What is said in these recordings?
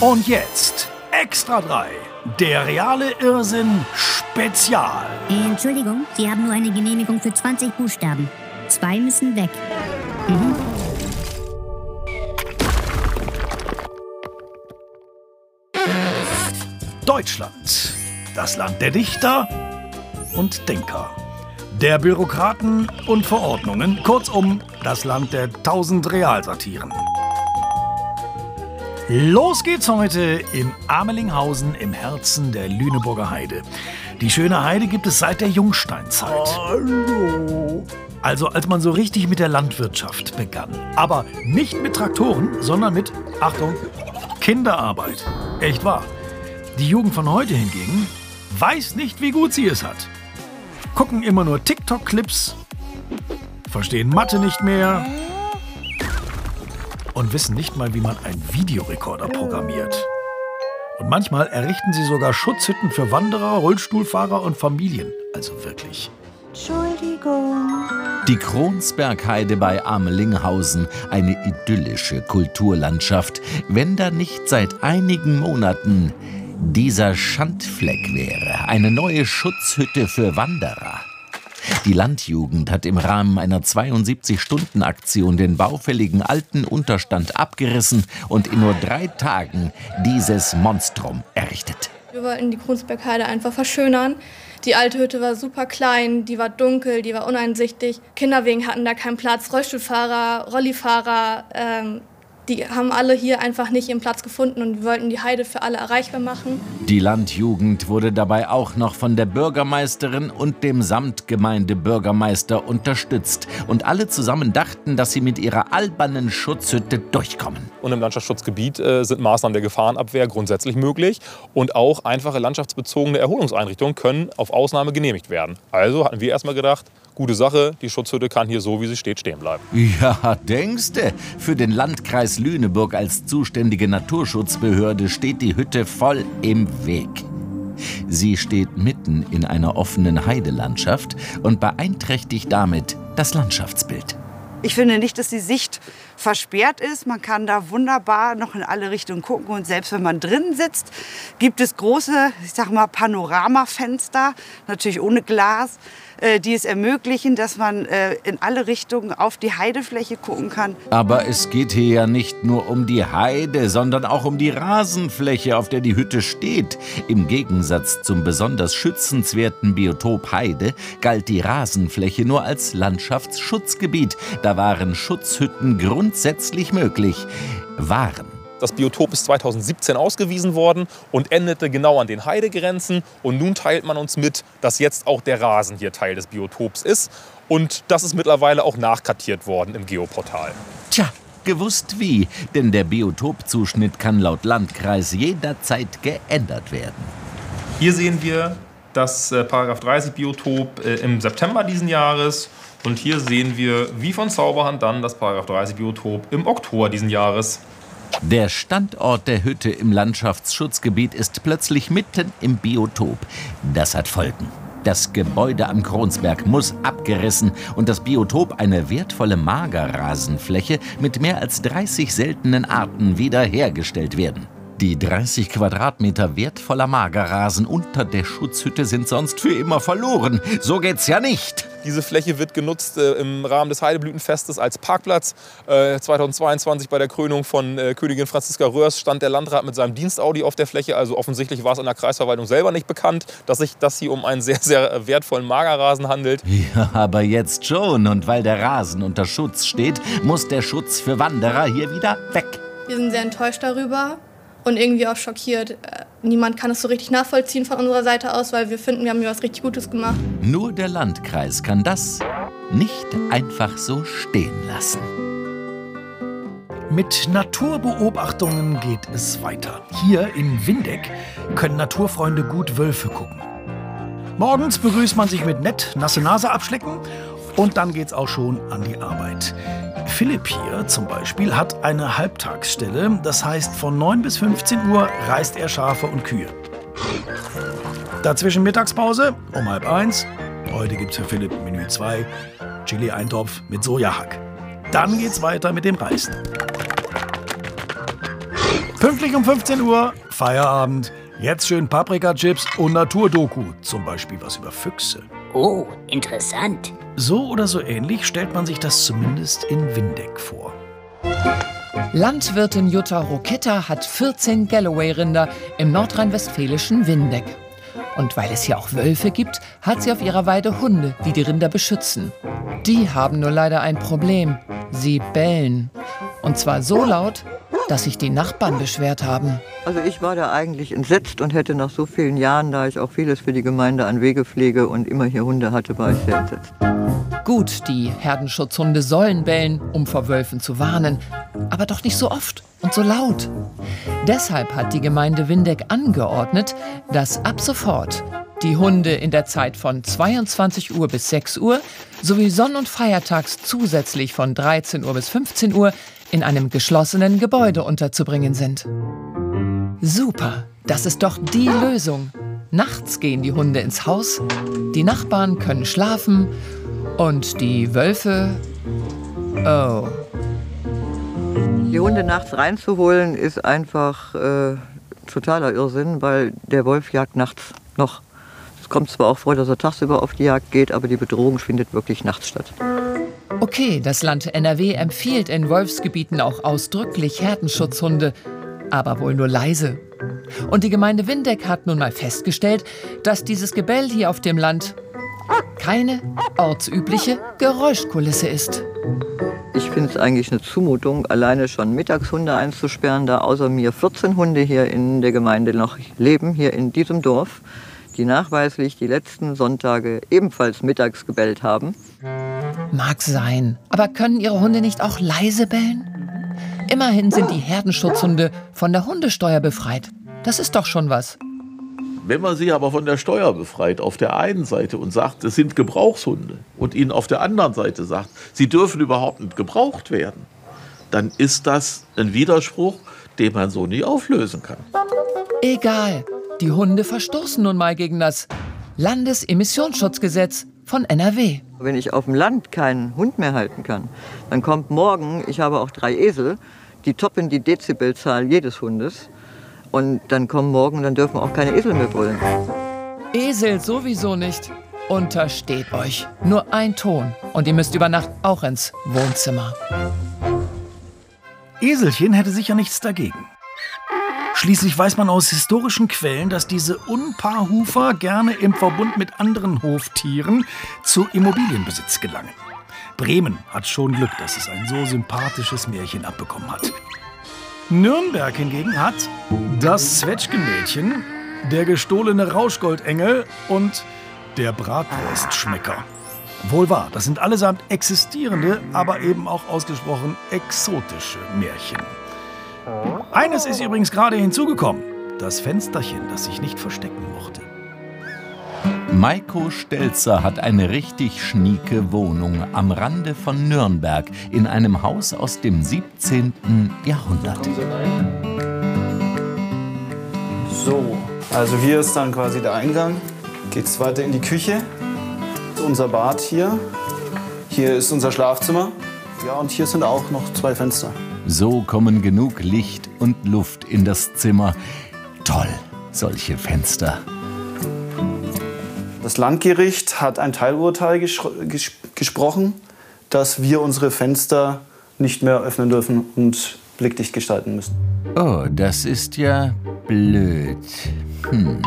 Und jetzt Extra 3. Der reale Irrsinn Spezial. Entschuldigung, Sie haben nur eine Genehmigung für 20 Buchstaben. Zwei müssen weg. Mhm. Deutschland. Das Land der Dichter und Denker. Der Bürokraten und Verordnungen. Kurzum, das Land der tausend Realsatiren. Los geht's heute im Amelinghausen im Herzen der Lüneburger Heide. Die schöne Heide gibt es seit der Jungsteinzeit. Hallo. Also als man so richtig mit der Landwirtschaft begann. Aber nicht mit Traktoren, sondern mit, Achtung, Kinderarbeit. Echt wahr. Die Jugend von heute hingegen weiß nicht, wie gut sie es hat. Gucken immer nur TikTok-Clips, verstehen Mathe nicht mehr und wissen nicht mal, wie man einen Videorekorder programmiert. Und manchmal errichten sie sogar Schutzhütten für Wanderer, Rollstuhlfahrer und Familien. Also wirklich. Entschuldigung. Die Kronsbergheide bei Amelinghausen, eine idyllische Kulturlandschaft, wenn da nicht seit einigen Monaten dieser Schandfleck wäre, eine neue Schutzhütte für Wanderer. Die Landjugend hat im Rahmen einer 72-Stunden-Aktion den baufälligen alten Unterstand abgerissen und in nur drei Tagen dieses Monstrum errichtet. Wir wollten die Kronsbergheide einfach verschönern. Die alte Hütte war super klein, die war dunkel, die war uneinsichtig. Kinderwegen hatten da keinen Platz, Rollstuhlfahrer, Rollifahrer, ähm, die haben alle hier einfach nicht ihren Platz gefunden und wir wollten die Heide für alle erreichbar machen. Die Landjugend wurde dabei auch noch von der Bürgermeisterin und dem Samtgemeindebürgermeister unterstützt. Und alle zusammen dachten, dass sie mit ihrer albernen Schutzhütte durchkommen. Und im Landschaftsschutzgebiet äh, sind Maßnahmen der Gefahrenabwehr grundsätzlich möglich. Und auch einfache landschaftsbezogene Erholungseinrichtungen können auf Ausnahme genehmigt werden. Also hatten wir erstmal gedacht, gute Sache, die Schutzhütte kann hier so, wie sie steht, stehen bleiben. Ja, denkste, für den Landkreis Lüneburg als zuständige Naturschutzbehörde steht die Hütte voll im Weg. Sie steht mitten in einer offenen Heidelandschaft und beeinträchtigt damit das Landschaftsbild. Ich finde nicht, dass die Sicht versperrt ist. Man kann da wunderbar noch in alle Richtungen gucken. Und selbst wenn man drin sitzt, gibt es große, ich sag mal, Panoramafenster, natürlich ohne Glas, die es ermöglichen, dass man äh, in alle Richtungen auf die Heidefläche gucken kann. Aber es geht hier ja nicht nur um die Heide, sondern auch um die Rasenfläche, auf der die Hütte steht. Im Gegensatz zum besonders schützenswerten Biotop Heide galt die Rasenfläche nur als Landschaftsschutzgebiet. Da waren Schutzhütten grundsätzlich möglich. Waren. Das Biotop ist 2017 ausgewiesen worden und endete genau an den Heidegrenzen. Und nun teilt man uns mit, dass jetzt auch der Rasen hier Teil des Biotops ist. Und das ist mittlerweile auch nachkartiert worden im Geoportal. Tja, gewusst wie, denn der Biotopzuschnitt kann laut Landkreis jederzeit geändert werden. Hier sehen wir das äh, 30 Biotop äh, im September diesen Jahres und hier sehen wir wie von Zauberhand dann das 30 Biotop im Oktober diesen Jahres. Der Standort der Hütte im Landschaftsschutzgebiet ist plötzlich mitten im Biotop. Das hat Folgen. Das Gebäude am Kronsberg muss abgerissen und das Biotop, eine wertvolle Magerrasenfläche mit mehr als 30 seltenen Arten, wiederhergestellt werden. Die 30 Quadratmeter wertvoller Magerrasen unter der Schutzhütte sind sonst für immer verloren. So geht's ja nicht. Diese Fläche wird genutzt äh, im Rahmen des Heideblütenfestes als Parkplatz. Äh, 2022 bei der Krönung von äh, Königin Franziska Röhrs stand der Landrat mit seinem Dienstaudi auf der Fläche. Also offensichtlich war es in der Kreisverwaltung selber nicht bekannt, dass sich das hier um einen sehr, sehr wertvollen Magerrasen handelt. Ja, aber jetzt schon. Und weil der Rasen unter Schutz steht, muss der Schutz für Wanderer hier wieder weg. Wir sind sehr enttäuscht darüber und irgendwie auch schockiert. Niemand kann es so richtig nachvollziehen von unserer Seite aus, weil wir finden, wir haben hier was richtig Gutes gemacht. Nur der Landkreis kann das nicht einfach so stehen lassen. Mit Naturbeobachtungen geht es weiter. Hier in Windeck können Naturfreunde gut Wölfe gucken. Morgens begrüßt man sich mit nett nasse Nase abschlecken und dann geht's auch schon an die Arbeit. Philipp hier zum Beispiel hat eine Halbtagsstelle. Das heißt, von 9 bis 15 Uhr reißt er Schafe und Kühe. Dazwischen Mittagspause um halb eins. Heute gibt's für Philipp Menü 2, Chili-Eintopf mit Sojahack. Dann geht's weiter mit dem Reisen. Pünktlich um 15 Uhr, Feierabend. Jetzt schön Paprika-Chips und Naturdoku. Zum Beispiel was über Füchse. Oh, interessant. So oder so ähnlich stellt man sich das zumindest in Windeck vor. Landwirtin Jutta Roketta hat 14 Galloway-Rinder im nordrhein-westfälischen Windeck. Und weil es hier auch Wölfe gibt, hat sie auf ihrer Weide Hunde, die die Rinder beschützen. Die haben nur leider ein Problem. Sie bellen. Und zwar so laut, dass sich die Nachbarn beschwert haben. Also ich war da eigentlich entsetzt und hätte nach so vielen Jahren, da ich auch vieles für die Gemeinde an Wegepflege und immer hier Hunde hatte, war ich sehr entsetzt. Gut, die Herdenschutzhunde sollen bellen, um vor Wölfen zu warnen, aber doch nicht so oft und so laut. Deshalb hat die Gemeinde Windeck angeordnet, dass ab sofort die Hunde in der Zeit von 22 Uhr bis 6 Uhr sowie Sonn- und Feiertags zusätzlich von 13 Uhr bis 15 Uhr in einem geschlossenen Gebäude unterzubringen sind. Super, das ist doch die Lösung. Nachts gehen die Hunde ins Haus, die Nachbarn können schlafen und die Wölfe... Oh. Die Hunde nachts reinzuholen ist einfach äh, totaler Irrsinn, weil der Wolf jagt nachts noch. Es kommt zwar auch vor, dass er tagsüber auf die Jagd geht, aber die Bedrohung findet wirklich nachts statt. Okay, das Land NRW empfiehlt in Wolfsgebieten auch ausdrücklich Herdenschutzhunde, aber wohl nur leise. Und die Gemeinde Windeck hat nun mal festgestellt, dass dieses Gebell hier auf dem Land keine ortsübliche Geräuschkulisse ist. Ich finde es eigentlich eine Zumutung, alleine schon Mittagshunde einzusperren, da außer mir 14 Hunde hier in der Gemeinde noch leben, hier in diesem Dorf, die nachweislich die letzten Sonntage ebenfalls mittags gebellt haben. Mag sein, aber können Ihre Hunde nicht auch leise bellen? Immerhin sind die Herdenschutzhunde von der Hundesteuer befreit. Das ist doch schon was. Wenn man sie aber von der Steuer befreit auf der einen Seite und sagt, es sind Gebrauchshunde und ihnen auf der anderen Seite sagt, sie dürfen überhaupt nicht gebraucht werden, dann ist das ein Widerspruch, den man so nie auflösen kann. Egal, die Hunde verstoßen nun mal gegen das Landesemissionsschutzgesetz von NRW. Wenn ich auf dem Land keinen Hund mehr halten kann, dann kommt morgen, ich habe auch drei Esel, die toppen die Dezibelzahl jedes Hundes. Und dann kommen morgen, dann dürfen auch keine Esel mehr brüllen. Esel sowieso nicht. Untersteht euch. Nur ein Ton. Und ihr müsst über Nacht auch ins Wohnzimmer. Eselchen hätte sicher nichts dagegen. Schließlich weiß man aus historischen Quellen, dass diese Unpaarhufer gerne im Verbund mit anderen Hoftieren zu Immobilienbesitz gelangen. Bremen hat schon Glück, dass es ein so sympathisches Märchen abbekommen hat. Nürnberg hingegen hat das Zwetschgenmädchen, der gestohlene Rauschgoldengel und der Bratwurstschmecker. Wohl wahr, das sind allesamt existierende, aber eben auch ausgesprochen exotische Märchen. Eines ist übrigens gerade hinzugekommen. Das Fensterchen, das sich nicht verstecken mochte. Maiko Stelzer hat eine richtig schnieke Wohnung am Rande von Nürnberg in einem Haus aus dem 17. Jahrhundert. So, also hier ist dann quasi der Eingang. Geht's weiter in die Küche. Unser Bad hier. Hier ist unser Schlafzimmer. Ja, und hier sind auch noch zwei Fenster. So kommen genug Licht und Luft in das Zimmer. Toll, solche Fenster. Das Landgericht hat ein Teilurteil ges ges gesprochen, dass wir unsere Fenster nicht mehr öffnen dürfen und blickdicht gestalten müssen. Oh, das ist ja blöd. Hm.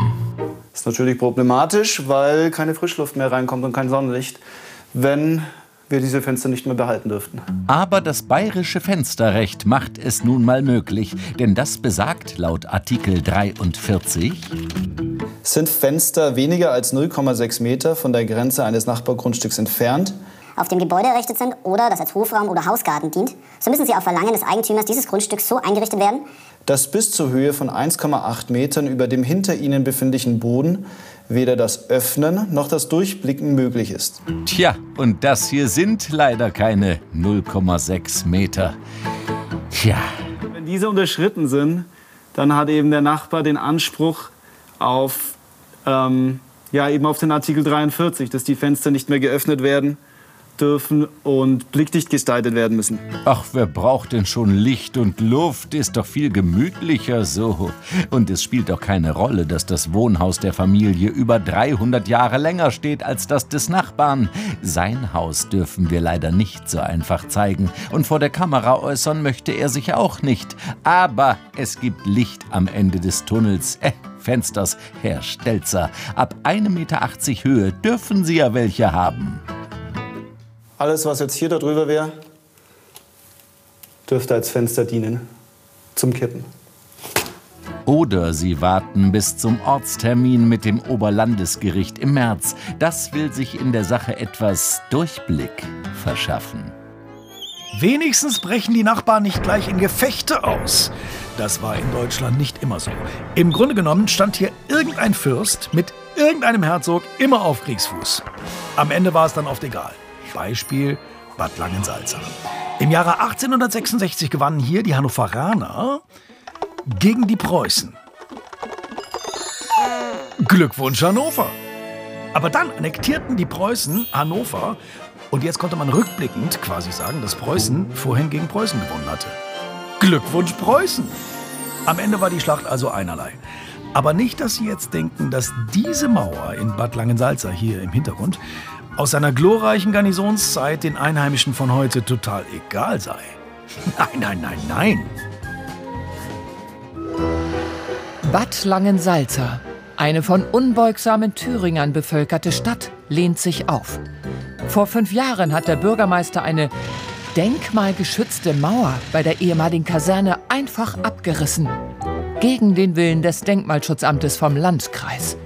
Das ist natürlich problematisch, weil keine Frischluft mehr reinkommt und kein Sonnenlicht, wenn wir diese Fenster nicht mehr behalten dürften. Aber das bayerische Fensterrecht macht es nun mal möglich, denn das besagt laut Artikel 43 sind Fenster weniger als 0,6 Meter von der Grenze eines Nachbargrundstücks entfernt, auf dem Gebäude errichtet sind oder das als Hofraum oder Hausgarten dient, so müssen sie auf Verlangen des Eigentümers dieses Grundstücks so eingerichtet werden, dass bis zur Höhe von 1,8 Metern über dem hinter ihnen befindlichen Boden weder das Öffnen noch das Durchblicken möglich ist. Tja, und das hier sind leider keine 0,6 Meter. Tja. Wenn diese unterschritten sind, dann hat eben der Nachbar den Anspruch auf, ähm, ja, eben auf den Artikel 43, dass die Fenster nicht mehr geöffnet werden dürfen und blickdicht gestaltet werden müssen. Ach, wer braucht denn schon Licht und Luft? Ist doch viel gemütlicher so. Und es spielt doch keine Rolle, dass das Wohnhaus der Familie über 300 Jahre länger steht als das des Nachbarn. Sein Haus dürfen wir leider nicht so einfach zeigen. Und vor der Kamera äußern möchte er sich auch nicht. Aber es gibt Licht am Ende des Tunnels. Äh, Fensters, Herr Stelzer. Ab 1,80 Meter Höhe dürfen Sie ja welche haben. Alles, was jetzt hier darüber wäre, dürfte als Fenster dienen. Zum Kippen. Oder Sie warten bis zum Ortstermin mit dem Oberlandesgericht im März. Das will sich in der Sache etwas Durchblick verschaffen. Wenigstens brechen die Nachbarn nicht gleich in Gefechte aus. Das war in Deutschland nicht immer so. Im Grunde genommen stand hier irgendein Fürst mit irgendeinem Herzog immer auf Kriegsfuß. Am Ende war es dann oft egal. Beispiel Bad Langensalza. Im Jahre 1866 gewannen hier die Hannoveraner gegen die Preußen. Glückwunsch Hannover! Aber dann annektierten die Preußen Hannover und jetzt konnte man rückblickend quasi sagen, dass Preußen vorhin gegen Preußen gewonnen hatte. Glückwunsch Preußen! Am Ende war die Schlacht also einerlei. Aber nicht, dass Sie jetzt denken, dass diese Mauer in Bad Langensalza hier im Hintergrund aus seiner glorreichen Garnisonszeit den Einheimischen von heute total egal sei. Nein, nein, nein, nein. Bad Langensalza, eine von unbeugsamen Thüringern bevölkerte Stadt, lehnt sich auf. Vor fünf Jahren hat der Bürgermeister eine denkmalgeschützte Mauer bei der ehemaligen Kaserne einfach abgerissen. Gegen den Willen des Denkmalschutzamtes vom Landkreis.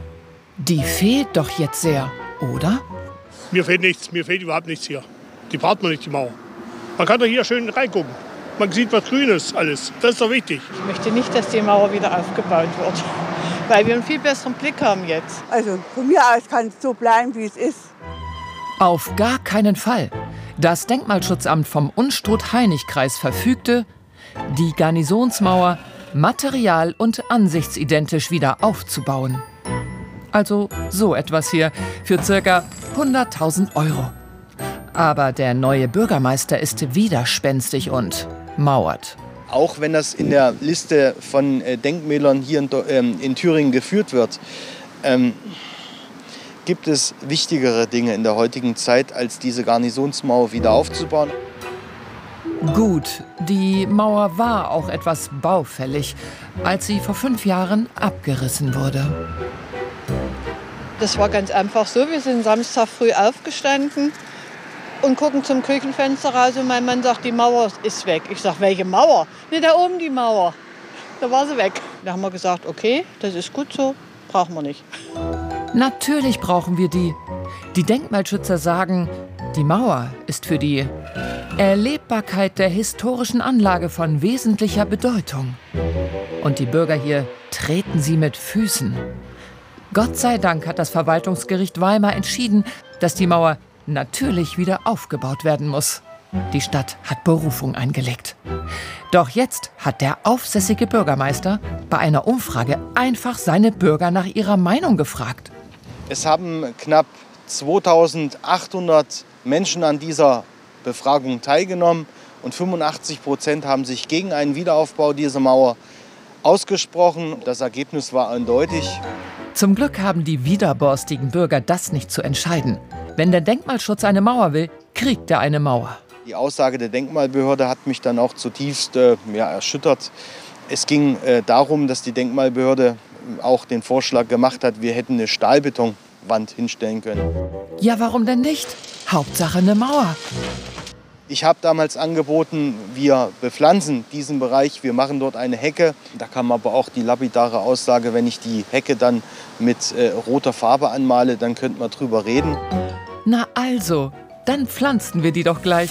Die fehlt doch jetzt sehr, oder? Mir fehlt nichts, mir fehlt überhaupt nichts hier. Die braucht man nicht, die Mauer. Man kann doch hier schön reingucken. Man sieht was Grünes alles. Das ist doch wichtig. Ich möchte nicht, dass die Mauer wieder aufgebaut wird, weil wir einen viel besseren Blick haben jetzt. Also von mir aus kann es so bleiben, wie es ist. Auf gar keinen Fall. Das Denkmalschutzamt vom Unstrut-Heinig-Kreis verfügte, die Garnisonsmauer material- und ansichtsidentisch wieder aufzubauen. Also so etwas hier für circa 100.000 Euro. Aber der neue Bürgermeister ist widerspenstig und mauert. Auch wenn das in der Liste von äh, Denkmälern hier in, ähm, in Thüringen geführt wird, ähm, gibt es wichtigere Dinge in der heutigen Zeit, als diese Garnisonsmauer wieder aufzubauen. Gut, die Mauer war auch etwas baufällig, als sie vor fünf Jahren abgerissen wurde. Das war ganz einfach so. Wir sind Samstag früh aufgestanden und gucken zum Küchenfenster raus und mein Mann sagt, die Mauer ist weg. Ich sage, welche Mauer? Ne, da oben die Mauer. Da war sie weg. Da haben wir gesagt, okay, das ist gut so, brauchen wir nicht. Natürlich brauchen wir die. Die Denkmalschützer sagen, die Mauer ist für die Erlebbarkeit der historischen Anlage von wesentlicher Bedeutung. Und die Bürger hier treten sie mit Füßen. Gott sei Dank hat das Verwaltungsgericht Weimar entschieden, dass die Mauer natürlich wieder aufgebaut werden muss. Die Stadt hat Berufung eingelegt. Doch jetzt hat der aufsässige Bürgermeister bei einer Umfrage einfach seine Bürger nach ihrer Meinung gefragt. Es haben knapp 2800 Menschen an dieser Befragung teilgenommen und 85 Prozent haben sich gegen einen Wiederaufbau dieser Mauer ausgesprochen. Das Ergebnis war eindeutig. Zum Glück haben die widerborstigen Bürger das nicht zu entscheiden. Wenn der Denkmalschutz eine Mauer will, kriegt er eine Mauer. Die Aussage der Denkmalbehörde hat mich dann auch zutiefst äh, ja, erschüttert. Es ging äh, darum, dass die Denkmalbehörde auch den Vorschlag gemacht hat, wir hätten eine Stahlbetonwand hinstellen können. Ja, warum denn nicht? Hauptsache eine Mauer. Ich habe damals angeboten, wir bepflanzen diesen Bereich, wir machen dort eine Hecke. Da kam aber auch die lapidare Aussage, wenn ich die Hecke dann mit äh, roter Farbe anmale, dann könnte man drüber reden. Na also, dann pflanzen wir die doch gleich.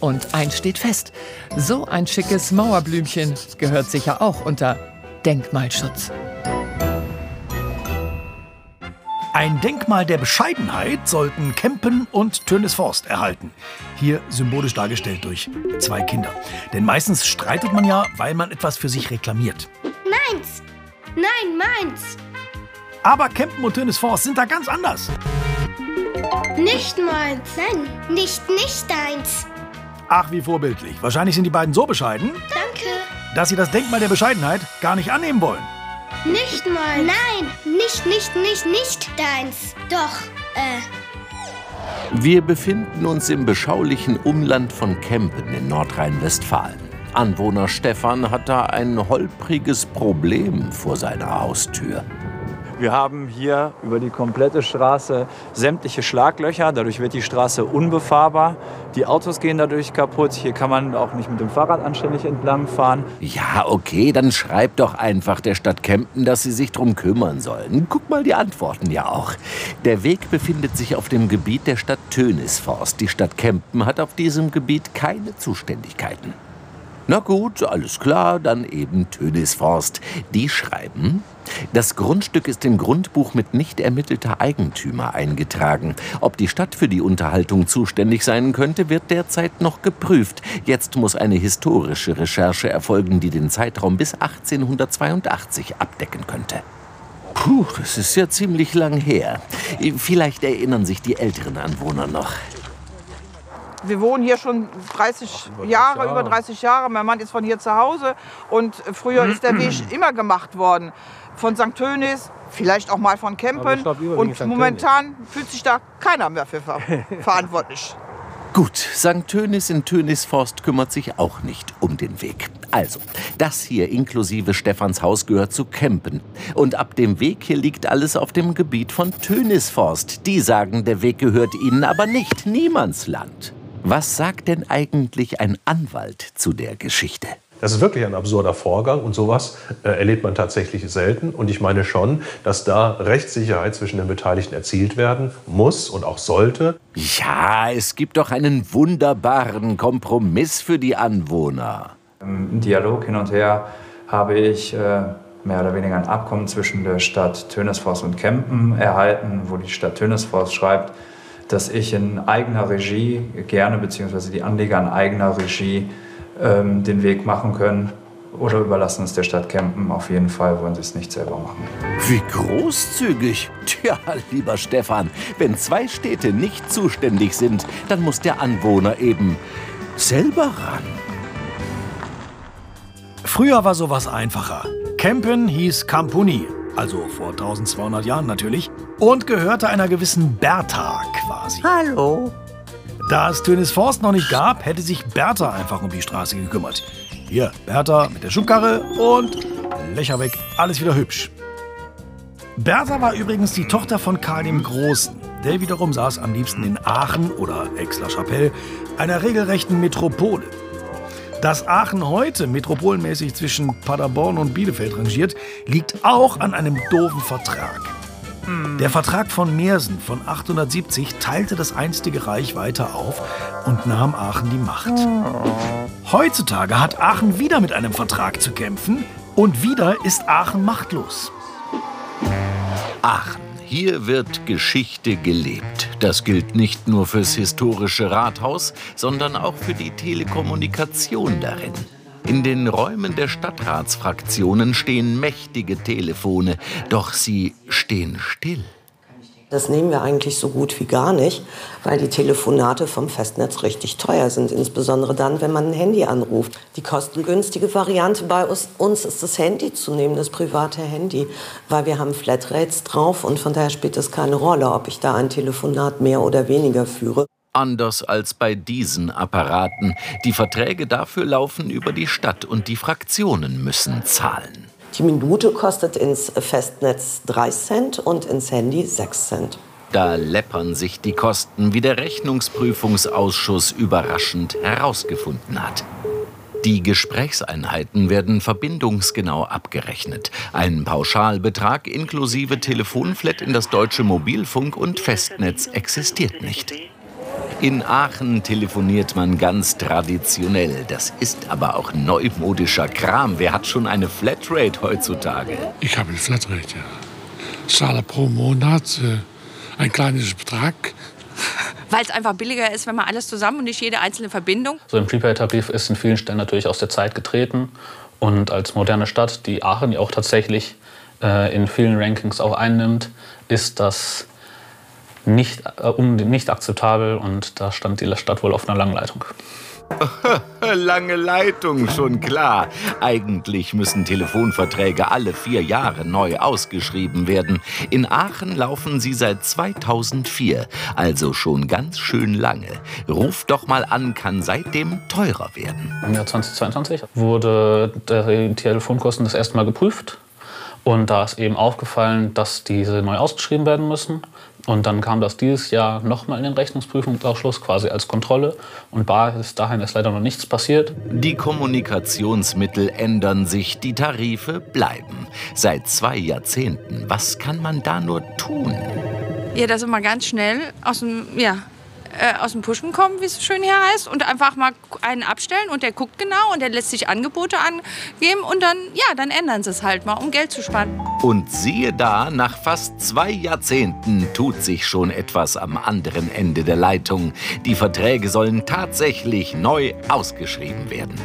Und eins steht fest, so ein schickes Mauerblümchen gehört sicher auch unter Denkmalschutz. Ein Denkmal der Bescheidenheit sollten Kempen und Tönisforst erhalten. Hier symbolisch dargestellt durch zwei Kinder. Denn meistens streitet man ja, weil man etwas für sich reklamiert. Meins! Nein, meins! Aber Kempen und Tönisforst sind da ganz anders. Nicht meins. Nein, nicht, nicht deins. Ach, wie vorbildlich. Wahrscheinlich sind die beiden so bescheiden, Danke. dass sie das Denkmal der Bescheidenheit gar nicht annehmen wollen. Nicht meins. Nein, nicht, nicht, nicht, nicht deins. Doch, äh. Wir befinden uns im beschaulichen Umland von Kempen in Nordrhein-Westfalen. Anwohner Stefan hat da ein holpriges Problem vor seiner Haustür. Wir haben hier über die komplette Straße sämtliche Schlaglöcher. Dadurch wird die Straße unbefahrbar. Die Autos gehen dadurch kaputt. Hier kann man auch nicht mit dem Fahrrad anständig entlang fahren. Ja, okay, dann schreibt doch einfach der Stadt Kempen, dass sie sich drum kümmern sollen. Guck mal, die antworten ja auch. Der Weg befindet sich auf dem Gebiet der Stadt Tönisforst. Die Stadt Kempen hat auf diesem Gebiet keine Zuständigkeiten. Na gut, alles klar, dann eben Tönisforst. Die schreiben, das Grundstück ist im Grundbuch mit nicht ermittelter Eigentümer eingetragen. Ob die Stadt für die Unterhaltung zuständig sein könnte, wird derzeit noch geprüft. Jetzt muss eine historische Recherche erfolgen, die den Zeitraum bis 1882 abdecken könnte. Puh, das ist ja ziemlich lang her. Vielleicht erinnern sich die älteren Anwohner noch. Wir wohnen hier schon 30 Jahre, über 30 Jahre. Mein Mann ist von hier zu Hause und früher ist der Weg immer gemacht worden. Von St. Tönis, vielleicht auch mal von Kempen. glaub, Und St. momentan fühlt sich da keiner mehr für ver verantwortlich. Gut, St. Tönis in Tönisforst kümmert sich auch nicht um den Weg. Also, das hier inklusive Stefans Haus gehört zu Kempen. Und ab dem Weg hier liegt alles auf dem Gebiet von Tönisforst. Die sagen, der Weg gehört ihnen aber nicht. Niemandsland. Was sagt denn eigentlich ein Anwalt zu der Geschichte? Das ist wirklich ein absurder Vorgang und sowas äh, erlebt man tatsächlich selten. Und ich meine schon, dass da Rechtssicherheit zwischen den Beteiligten erzielt werden muss und auch sollte. Ja, es gibt doch einen wunderbaren Kompromiss für die Anwohner. Im Dialog hin und her habe ich äh, mehr oder weniger ein Abkommen zwischen der Stadt Tönesforst und Kempen erhalten, wo die Stadt Tönesforst schreibt, dass ich in eigener Regie gerne, beziehungsweise die Anleger in eigener Regie ähm, den Weg machen können oder überlassen es der Stadt Kempen. Auf jeden Fall wollen sie es nicht selber machen. Wie großzügig. Tja, lieber Stefan, wenn zwei Städte nicht zuständig sind, dann muss der Anwohner eben selber ran. Früher war sowas einfacher. Kempen hieß Campuni, also vor 1200 Jahren natürlich, und gehörte einer gewissen Bertha quasi. Hallo. Da es Tönisforst noch nicht gab, hätte sich Bertha einfach um die Straße gekümmert. Hier, Bertha mit der Schubkarre und Löcher weg, alles wieder hübsch. Bertha war übrigens die Tochter von Karl dem Großen. Der wiederum saß am liebsten in Aachen oder Aix-la-Chapelle, einer regelrechten Metropole. Dass Aachen heute metropolenmäßig zwischen Paderborn und Bielefeld rangiert, liegt auch an einem doofen Vertrag. Der Vertrag von Meersen von 870 teilte das einstige Reich weiter auf und nahm Aachen die Macht. Heutzutage hat Aachen wieder mit einem Vertrag zu kämpfen und wieder ist Aachen machtlos. Aachen. Hier wird Geschichte gelebt. Das gilt nicht nur fürs historische Rathaus, sondern auch für die Telekommunikation darin. In den Räumen der Stadtratsfraktionen stehen mächtige Telefone, doch sie stehen still. Das nehmen wir eigentlich so gut wie gar nicht, weil die Telefonate vom Festnetz richtig teuer sind, insbesondere dann, wenn man ein Handy anruft. Die kostengünstige Variante bei uns ist das Handy zu nehmen, das private Handy, weil wir haben Flatrates drauf und von daher spielt es keine Rolle, ob ich da ein Telefonat mehr oder weniger führe. Anders als bei diesen Apparaten. Die Verträge dafür laufen über die Stadt und die Fraktionen müssen zahlen. Die Minute kostet ins Festnetz 3 Cent und ins Handy 6 Cent. Da läppern sich die Kosten, wie der Rechnungsprüfungsausschuss überraschend herausgefunden hat. Die Gesprächseinheiten werden verbindungsgenau abgerechnet. Ein Pauschalbetrag inklusive Telefonflat in das deutsche Mobilfunk- und Festnetz existiert nicht. In Aachen telefoniert man ganz traditionell. Das ist aber auch neumodischer Kram. Wer hat schon eine Flatrate heutzutage? Ich habe eine Flatrate, ja. Ich zahle pro Monat äh, ein kleines Betrag. Weil es einfach billiger ist, wenn man alles zusammen und nicht jede einzelne Verbindung. So ein Prepaid-Tarif ist in vielen Stellen natürlich aus der Zeit getreten. Und als moderne Stadt, die Aachen ja auch tatsächlich äh, in vielen Rankings auch einnimmt, ist das nicht, äh, um, nicht akzeptabel und da stand die Stadt wohl auf einer langen Leitung. Lange Leitung, schon klar. Eigentlich müssen Telefonverträge alle vier Jahre neu ausgeschrieben werden. In Aachen laufen sie seit 2004, also schon ganz schön lange. Ruf doch mal an, kann seitdem teurer werden. Im Jahr 2022 wurde der Telefonkosten das erste Mal geprüft. Und da ist eben aufgefallen, dass diese neu ausgeschrieben werden müssen. Und dann kam das dieses Jahr nochmal in den Rechnungsprüfungsausschuss, quasi als Kontrolle. Und bis dahin ist leider noch nichts passiert. Die Kommunikationsmittel ändern sich, die Tarife bleiben. Seit zwei Jahrzehnten. Was kann man da nur tun? Ja, dass immer ganz schnell aus dem, ja, äh, aus dem Pushen kommen, wie es schön hier heißt, und einfach mal einen abstellen und der guckt genau und der lässt sich Angebote angeben und dann, ja, dann ändern sie es halt mal, um Geld zu sparen. Und siehe da, nach fast zwei Jahrzehnten tut sich schon etwas am anderen Ende der Leitung. Die Verträge sollen tatsächlich neu ausgeschrieben werden.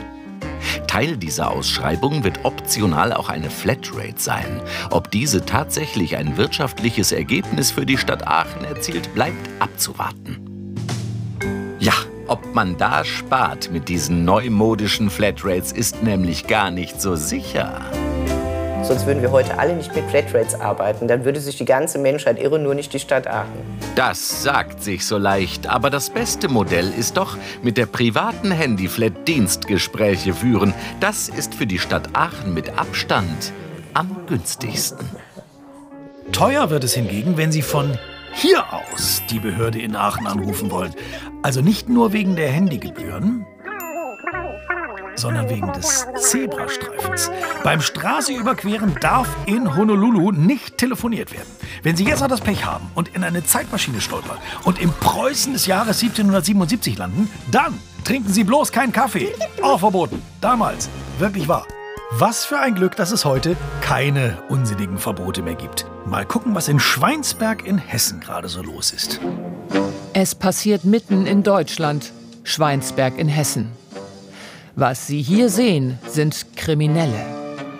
Teil dieser Ausschreibung wird optional auch eine Flatrate sein. Ob diese tatsächlich ein wirtschaftliches Ergebnis für die Stadt Aachen erzielt, bleibt abzuwarten. Ob man da spart mit diesen neumodischen Flatrates, ist nämlich gar nicht so sicher. Sonst würden wir heute alle nicht mit Flatrates arbeiten. Dann würde sich die ganze Menschheit irre, nur nicht die Stadt Aachen. Das sagt sich so leicht, aber das beste Modell ist doch mit der privaten Handyflat Dienstgespräche führen. Das ist für die Stadt Aachen mit Abstand am günstigsten. Teuer wird es hingegen, wenn Sie von hier aus die Behörde in Aachen anrufen wollen. Also nicht nur wegen der Handygebühren, sondern wegen des Zebrastreifens. Beim Straße überqueren darf in Honolulu nicht telefoniert werden. Wenn Sie jetzt noch das Pech haben und in eine Zeitmaschine stolpern und im Preußen des Jahres 1777 landen, dann trinken Sie bloß keinen Kaffee. Auch verboten. Damals. Wirklich wahr. Was für ein Glück, dass es heute keine unsinnigen Verbote mehr gibt. Mal gucken, was in Schweinsberg in Hessen gerade so los ist. Es passiert mitten in Deutschland, Schweinsberg in Hessen. Was Sie hier sehen, sind Kriminelle.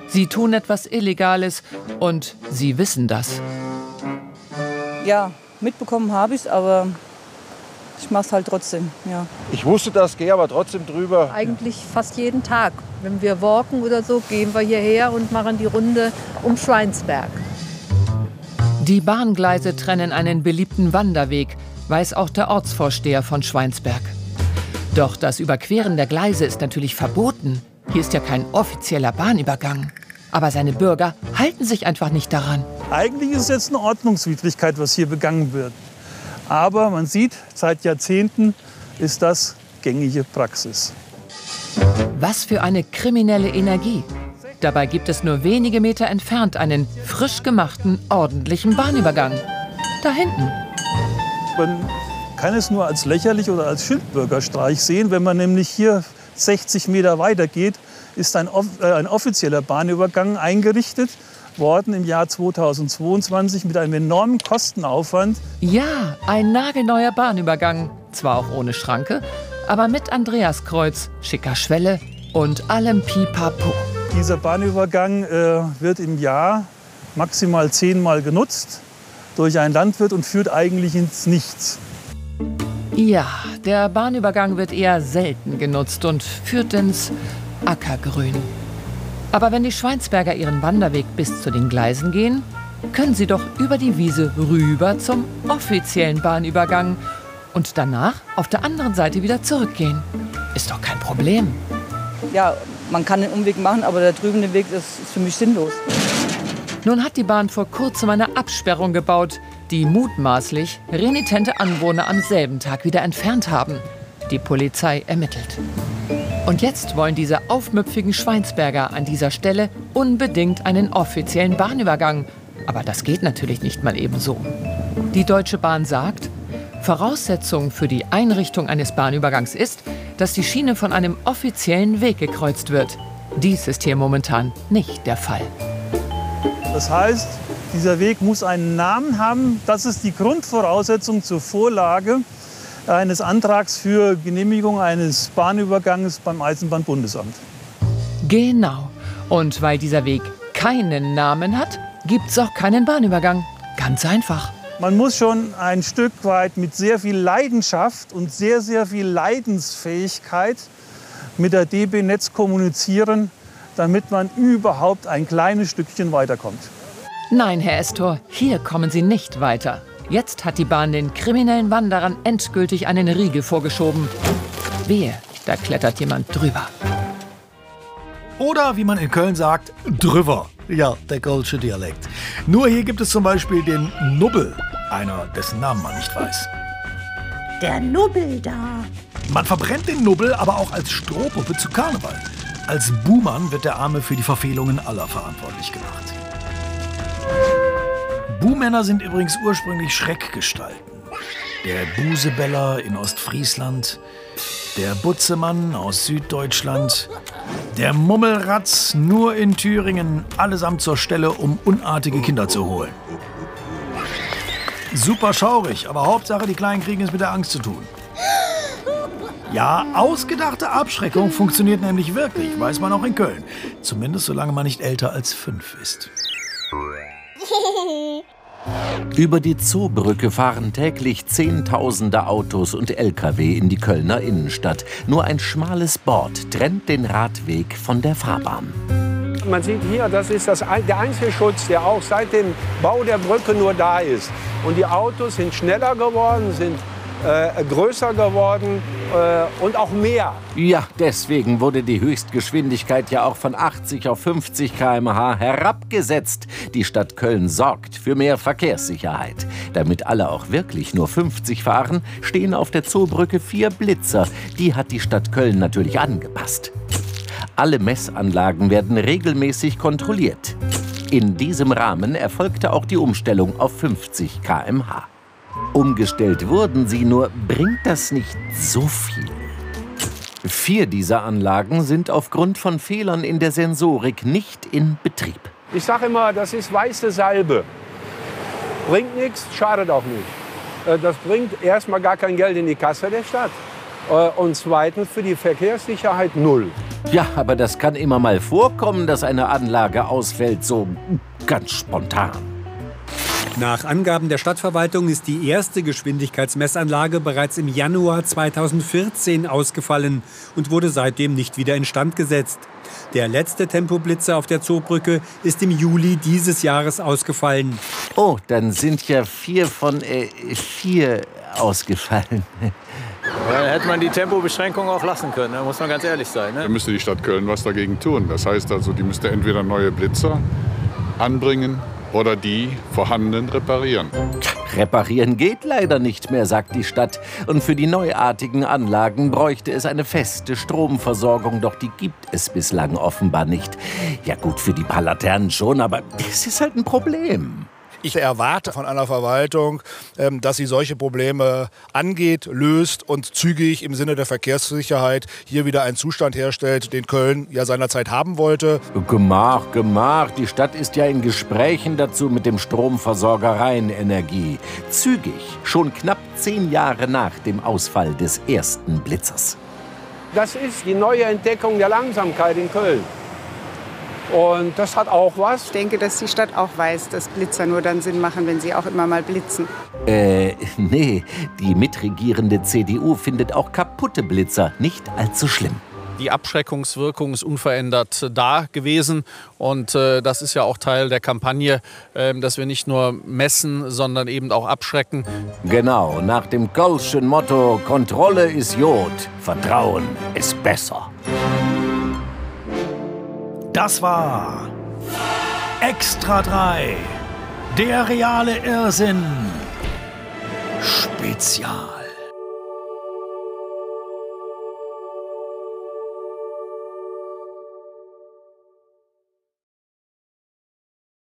Sie tun etwas Illegales und Sie wissen das. Ja, mitbekommen habe ich es, aber ich mache es halt trotzdem. Ja. Ich wusste das, gehe aber trotzdem drüber. Eigentlich fast jeden Tag. Wenn wir walken oder so, gehen wir hierher und machen die Runde um Schweinsberg. Die Bahngleise trennen einen beliebten Wanderweg, weiß auch der Ortsvorsteher von Schweinsberg. Doch das Überqueren der Gleise ist natürlich verboten. Hier ist ja kein offizieller Bahnübergang. Aber seine Bürger halten sich einfach nicht daran. Eigentlich ist es jetzt eine Ordnungswidrigkeit, was hier begangen wird. Aber man sieht, seit Jahrzehnten ist das gängige Praxis. Was für eine kriminelle Energie. Dabei gibt es nur wenige Meter entfernt einen frisch gemachten, ordentlichen Bahnübergang. Da hinten. Man kann es nur als lächerlich oder als Schildbürgerstreich sehen. Wenn man nämlich hier 60 Meter weiter geht, ist ein, äh, ein offizieller Bahnübergang eingerichtet worden im Jahr 2022 mit einem enormen Kostenaufwand. Ja, ein nagelneuer Bahnübergang. Zwar auch ohne Schranke, aber mit Andreaskreuz, schicker Schwelle und allem Pipapo. Dieser Bahnübergang äh, wird im Jahr maximal zehnmal genutzt durch einen Landwirt und führt eigentlich ins Nichts. Ja, der Bahnübergang wird eher selten genutzt und führt ins Ackergrün. Aber wenn die Schweinsberger ihren Wanderweg bis zu den Gleisen gehen, können sie doch über die Wiese rüber zum offiziellen Bahnübergang und danach auf der anderen Seite wieder zurückgehen. Ist doch kein Problem. Ja, man kann den Umweg machen, aber der drüben Weg ist, ist für mich sinnlos. Nun hat die Bahn vor kurzem eine Absperrung gebaut, die mutmaßlich renitente Anwohner am selben Tag wieder entfernt haben. Die Polizei ermittelt. Und jetzt wollen diese aufmüpfigen Schweinsberger an dieser Stelle unbedingt einen offiziellen Bahnübergang. Aber das geht natürlich nicht mal ebenso. Die Deutsche Bahn sagt, Voraussetzung für die Einrichtung eines Bahnübergangs ist, dass die Schiene von einem offiziellen Weg gekreuzt wird. Dies ist hier momentan nicht der Fall. Das heißt, dieser Weg muss einen Namen haben. Das ist die Grundvoraussetzung zur Vorlage eines Antrags für Genehmigung eines Bahnübergangs beim Eisenbahnbundesamt. Genau. Und weil dieser Weg keinen Namen hat, gibt es auch keinen Bahnübergang. Ganz einfach. Man muss schon ein Stück weit mit sehr viel Leidenschaft und sehr, sehr viel Leidensfähigkeit mit der DB Netz kommunizieren, damit man überhaupt ein kleines Stückchen weiterkommt. Nein, Herr Estor, hier kommen Sie nicht weiter. Jetzt hat die Bahn den kriminellen Wanderern endgültig einen Riegel vorgeschoben. Wehe, da klettert jemand drüber. Oder wie man in Köln sagt, drüber. Ja, der kölsche Dialekt. Nur hier gibt es zum Beispiel den Nubbel, einer, dessen Namen man nicht weiß. Der Nubbel da. Man verbrennt den Nubbel aber auch als Strohpuppe zu Karneval. Als Buhmann wird der Arme für die Verfehlungen aller verantwortlich gemacht. Buhmänner sind übrigens ursprünglich Schreckgestalten. Der Busebeller in Ostfriesland, der Butzemann aus Süddeutschland, der Mummelratz nur in Thüringen, allesamt zur Stelle, um unartige Kinder zu holen. Super schaurig, aber Hauptsache, die Kleinen kriegen es mit der Angst zu tun. Ja, ausgedachte Abschreckung funktioniert nämlich wirklich, weiß man auch in Köln. Zumindest solange man nicht älter als fünf ist. Über die Zoobrücke fahren täglich Zehntausende Autos und Lkw in die Kölner Innenstadt. Nur ein schmales Bord trennt den Radweg von der Fahrbahn. Man sieht hier, das ist das, der einzige Schutz, der auch seit dem Bau der Brücke nur da ist. Und die Autos sind schneller geworden, sind äh, größer geworden äh, und auch mehr. Ja, deswegen wurde die Höchstgeschwindigkeit ja auch von 80 auf 50 km/h herabgesetzt. Die Stadt Köln sorgt für mehr Verkehrssicherheit. Damit alle auch wirklich nur 50 fahren, stehen auf der Zoobrücke vier Blitzer. Die hat die Stadt Köln natürlich angepasst. Alle Messanlagen werden regelmäßig kontrolliert. In diesem Rahmen erfolgte auch die Umstellung auf 50 km/h. Umgestellt wurden sie, nur bringt das nicht so viel. Vier dieser Anlagen sind aufgrund von Fehlern in der Sensorik nicht in Betrieb. Ich sage immer, das ist weiße Salbe. Bringt nichts, schadet auch nicht. Äh, das bringt erstmal gar kein Geld in die Kasse der Stadt. Äh, und zweitens für die Verkehrssicherheit null. Ja, aber das kann immer mal vorkommen, dass eine Anlage ausfällt, so ganz spontan. Nach Angaben der Stadtverwaltung ist die erste Geschwindigkeitsmessanlage bereits im Januar 2014 ausgefallen und wurde seitdem nicht wieder instand gesetzt. Der letzte Tempoblitzer auf der Zoobrücke ist im Juli dieses Jahres ausgefallen. Oh, dann sind ja vier von äh, vier ausgefallen. Dann hätte man die Tempobeschränkung auch lassen können, da muss man ganz ehrlich sein. Ne? Da müsste die Stadt Köln was dagegen tun. Das heißt also, die müsste entweder neue Blitzer anbringen oder die vorhandenen reparieren. Reparieren geht leider nicht mehr, sagt die Stadt. Und für die neuartigen Anlagen bräuchte es eine feste Stromversorgung, doch die gibt es bislang offenbar nicht. Ja gut, für die paar Laternen schon, aber es ist halt ein Problem. Ich erwarte von einer Verwaltung, ähm, dass sie solche Probleme angeht, löst und zügig im Sinne der Verkehrssicherheit hier wieder einen Zustand herstellt, den Köln ja seinerzeit haben wollte. Gemach, gemach. Die Stadt ist ja in Gesprächen dazu mit dem Stromversorger Rheinenergie. Zügig, schon knapp zehn Jahre nach dem Ausfall des ersten Blitzers. Das ist die neue Entdeckung der Langsamkeit in Köln. Und das hat auch was. Ich denke, dass die Stadt auch weiß, dass Blitzer nur dann Sinn machen, wenn sie auch immer mal blitzen. Äh, nee, die mitregierende CDU findet auch kaputte Blitzer nicht allzu schlimm. Die Abschreckungswirkung ist unverändert da gewesen. Und äh, das ist ja auch Teil der Kampagne, äh, dass wir nicht nur messen, sondern eben auch abschrecken. Genau, nach dem Kolschen Motto: Kontrolle ist Jod, Vertrauen ist besser. Das war Extra 3, der reale Irrsinn Spezial.